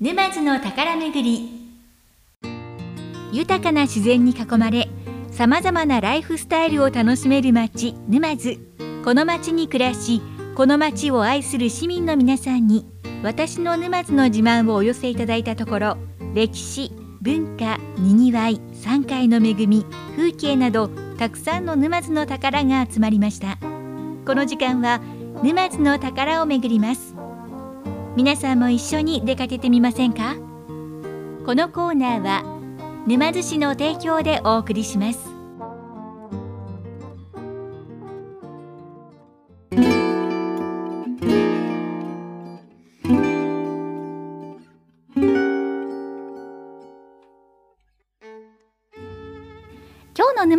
沼津の宝めぐり。豊かな自然に囲まれさまざまなライフスタイルを楽しめる町沼津。この町に暮らしこの町を愛する市民の皆さんに私の沼津の自慢をお寄せいただいたところ歴史文化にぎわい山海の恵み風景などたくさんの沼津の宝が集まりました。この時間は沼津の宝を巡ります。皆さんも一緒に出かけてみませんか？このコーナーは沼津市の提供でお送りします。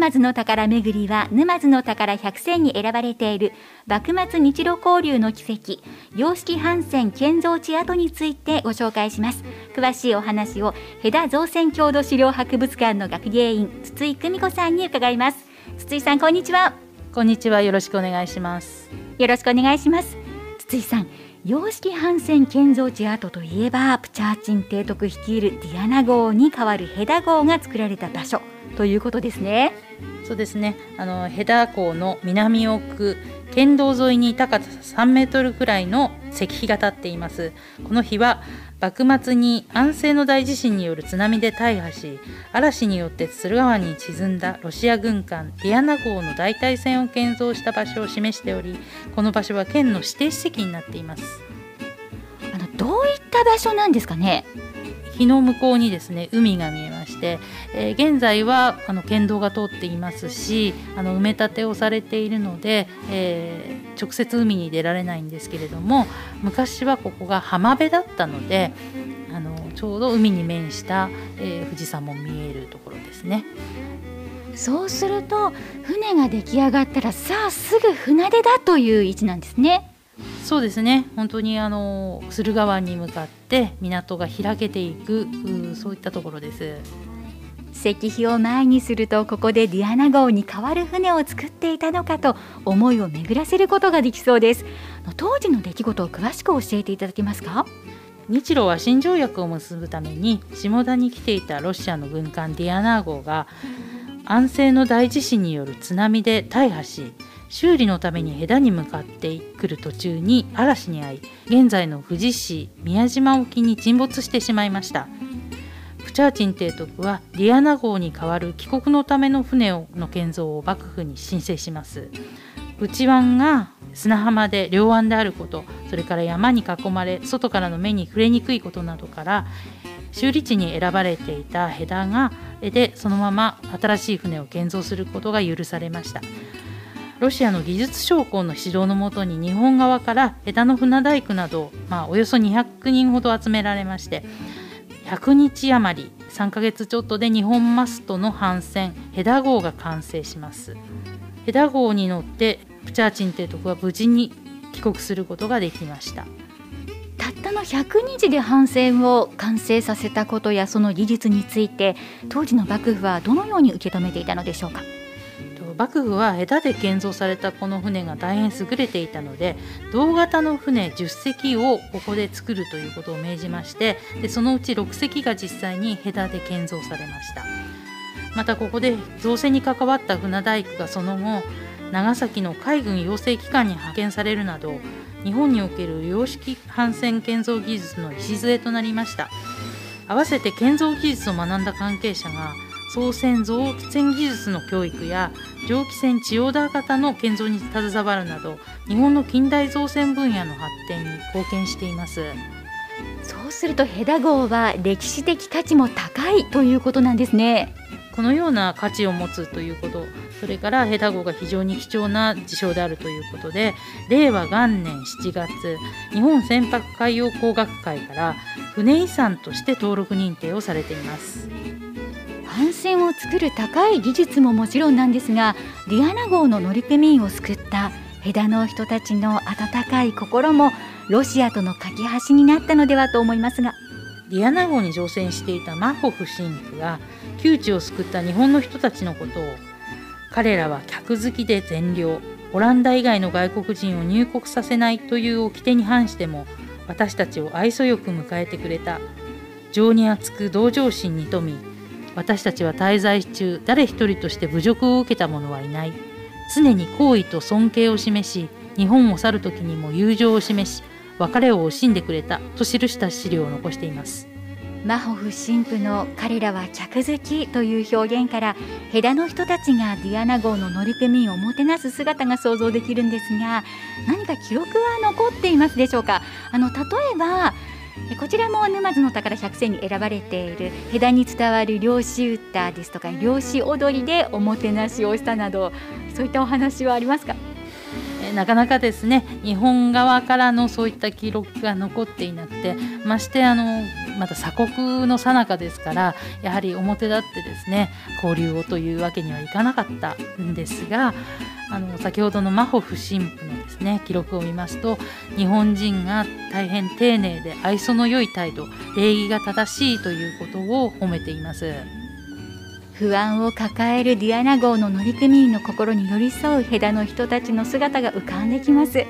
沼津の宝めぐりは沼津の宝100選に選ばれている幕末日露交流の奇跡洋式帆船建造地跡についてご紹介します。詳しいお話を戸田造船郷土資料博物館の学芸員筒井久美子さんに伺います。筒井さんこんにちは。こんにちは。よろしくお願いします。よろしくお願いします。筒井さん洋式帆船建造地跡といえばプチャーチン提督率いるディアナ号に代わるヘダ号が作られた場所ということですね。そうですね。あのヘダ港の南奥県道沿いに高さ3メートルくらいの石碑が立っています。この碑は幕末に安政の大地震による津波で大破し嵐によって敦川に沈んだロシア軍艦ディアナ号の代替船を建造した場所を示しておりこの場所は県の指定史跡になっています。あのどういった場所なんですかね？日の向こうにですね海が見えまして、えー、現在はあの県道が通っていますしあの埋め立てをされているので、えー、直接海に出られないんですけれども昔はここが浜辺だったのであのちょうど海に面した、えー、富士山も見えるところですね。そうすると船が出来上がったらさあすぐ船出だという位置なんですね。そうですね。本当にあの駿河湾に向かって港が開けていくそういったところです。石碑を前にするとここでディアナ号に代わる船を作っていたのかと思いを巡らせることができそうです。当時の出来事を詳しく教えていただけますか？日露和親条約を結ぶために下田に来ていたロシアの軍艦ディアナ号が安政の大地震による津波で大破し修理のためにヘダに向かってくる途中に嵐に遭い現在の富士市宮島沖に沈没してしまいました。プチャーチン提督はディアナ号に代わる帰国のための船の建造を幕府に申請します。内湾が砂浜で両湾であることそれから山に囲まれ外からの目に触れにくいことなどから修理地に選ばれていたヘダがでそのまま新しい船を建造することが許されました。ロシアの技術将校の指導のもとに日本側から枝の船大工など、まあ、およそ200人ほど集められまして100日余り3ヶ月ちょっとで日本マストの帆船ヘダ号が完成します。ヘダ号に乗ってプチャーチン提督は無事に帰国することができました。たったの100日で帆船を完成させたことやその技術について当時の幕府はどのように受け止めていたのでしょうか？幕府は枝で建造されたこの船が大変優れていたので同型の船10隻をここで作るということを命じましてでそのうち6隻が実際に枝で建造されました。またここで造船に関わった船大工がその後長崎の海軍養成機関に派遣されるなど日本における洋式帆船建造技術の礎となりました。合わせて建造技術を学んだ関係者が操船造船技術の教育や蒸気船千代田型の建造に携わるなど日本の近代造船分野の発展に貢献しています。そうするとヘダ号は歴史的価値も高いということなんですね。このような価値を持つということそれからヘダ号が非常に貴重な事象であるということで令和元年7月日本船舶海洋工学会から船遺産として登録認定をされています帆船を作る高い技術ももちろんなんですがディアナ号の乗組員を救った戸田の人たちの温かい心もロシアとの架け橋になったのではと思いますが。ディアナ号に乗船していたマホフ神父が窮地を救った日本の人たちのことを彼らは客好きで善良オランダ以外の外国人を入国させないという掟に反しても私たちを愛想よく迎えてくれた情に厚く同情心に富み私たちは滞在中誰一人として侮辱を受けた者はいない。常に好意と尊敬を示し日本を去る時にも友情を示し別れを惜しんでくれたと記した資料を残しています。マホフ神父の彼らは客好きという表現からヘダの人たちがディアナ号の乗組員をもてなす姿が想像できるんですが何か記録は残っていますでしょうか？あの例えばこちらも沼津の宝百選に選ばれている枝に伝わる漁師歌ですとか漁師踊りでおもてなしをしたなどそういったお話はありますか？なかなかですね。日本側からのそういった記録が残っていなくてましてあのまだ鎖国の最中ですからやはり表立ってですね交流をというわけにはいかなかったんですがあの先ほどのマホフ神父のですね記録を見ますと日本人が大変丁寧で愛想の良い態度礼儀が正しいということを褒めています。不安を抱えるディアナ号の乗組員の心に寄り添うヘダの人たちの姿が浮かんできます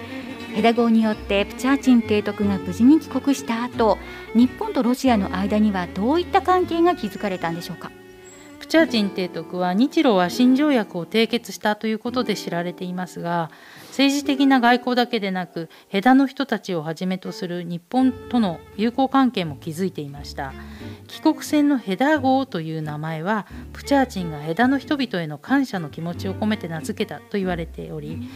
ヘダ号によってプチャーチン提督が無事に帰国した後日本とロシアの間にはどういった関係が築かれたんでしょうか？プチャーチン提督は日露和親条約を締結したということで知られていますが政治的な外交だけでなくヘダの人たちをはじめとする日本との友好関係も築いていました。帰国船のヘダ号という名前はプチャーチンがヘダの人々への感謝の気持ちを込めて名付けたと言われており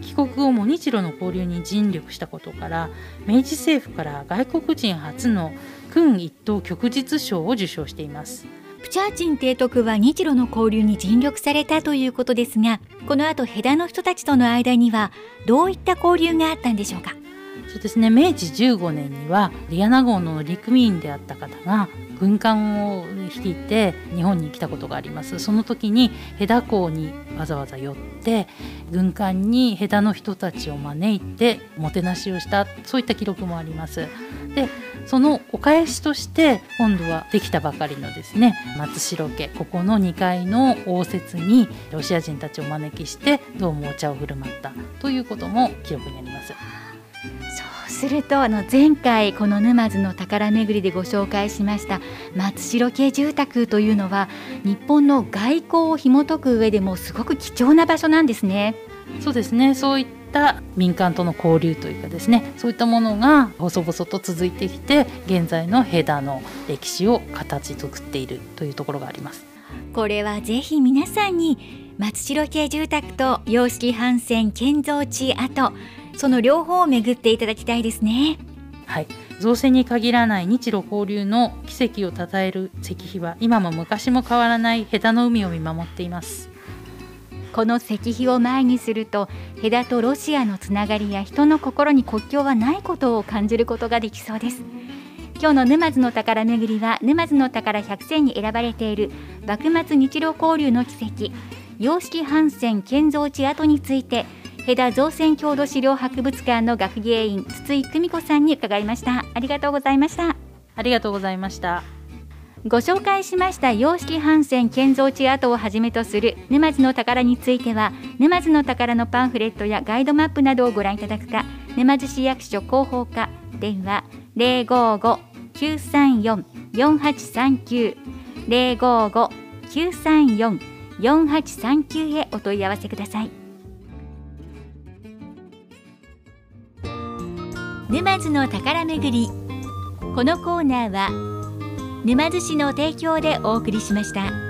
帰国後も日露の交流に尽力したことから明治政府から外国人初の勲一等旭日賞を受賞しています。プチャーチン提督は日露の交流に尽力されたということですがこの後ヘダの人たちとの間にはどういった交流があったんでしょうか？そうですね明治15年にはリアナ号の陸務員であった方が軍艦を率いて日本に来たことがありますその時にヘダ港にわざわざ寄って軍艦にヘダの人たちを招いてもてなしをしたそういった記録もありますでそのお返しとして今度はできたばかりのですね松代家ここの2階の応接にロシア人たちをお招きしてどうもお茶を振る舞ったということも記録にあります。するとあの前回この沼津の宝巡りでご紹介しました松代系住宅というのは日本の外交を紐解く上でもすごく貴重な場所なんですね。そうですねそういった民間との交流というかですねそういったものが細々と続いてきて現在のヘダの歴史を形作っているというところがあります。これはぜひ皆さんに松代系住宅と洋式帆船建造地跡その両方を巡っていただきたいですね。はい。造船に限らない日露交流の奇跡を称える石碑は今も昔も変わらないヘダの海を見守っています。この石碑を前にするとヘダとロシアのつながりや人の心に国境はないことを感じることができそうです。今日の沼津の宝めぐりは沼津の宝100選に選ばれている幕末日露交流の奇跡洋式帆船建造地跡について戸田造船郷土資料博物館の学芸員筒井久美子さんに伺いました。ありがとうございました。ありがとうございました。ご紹介しました洋式帆船建造地跡をはじめとする沼津の宝については沼津の宝のパンフレットやガイドマップなどをご覧いただくか沼津市役所広報課電話055-934-4839 055-934-4839へお問い合わせください沼津の宝めぐりこのコーナーは沼津市の提供でお送りしました。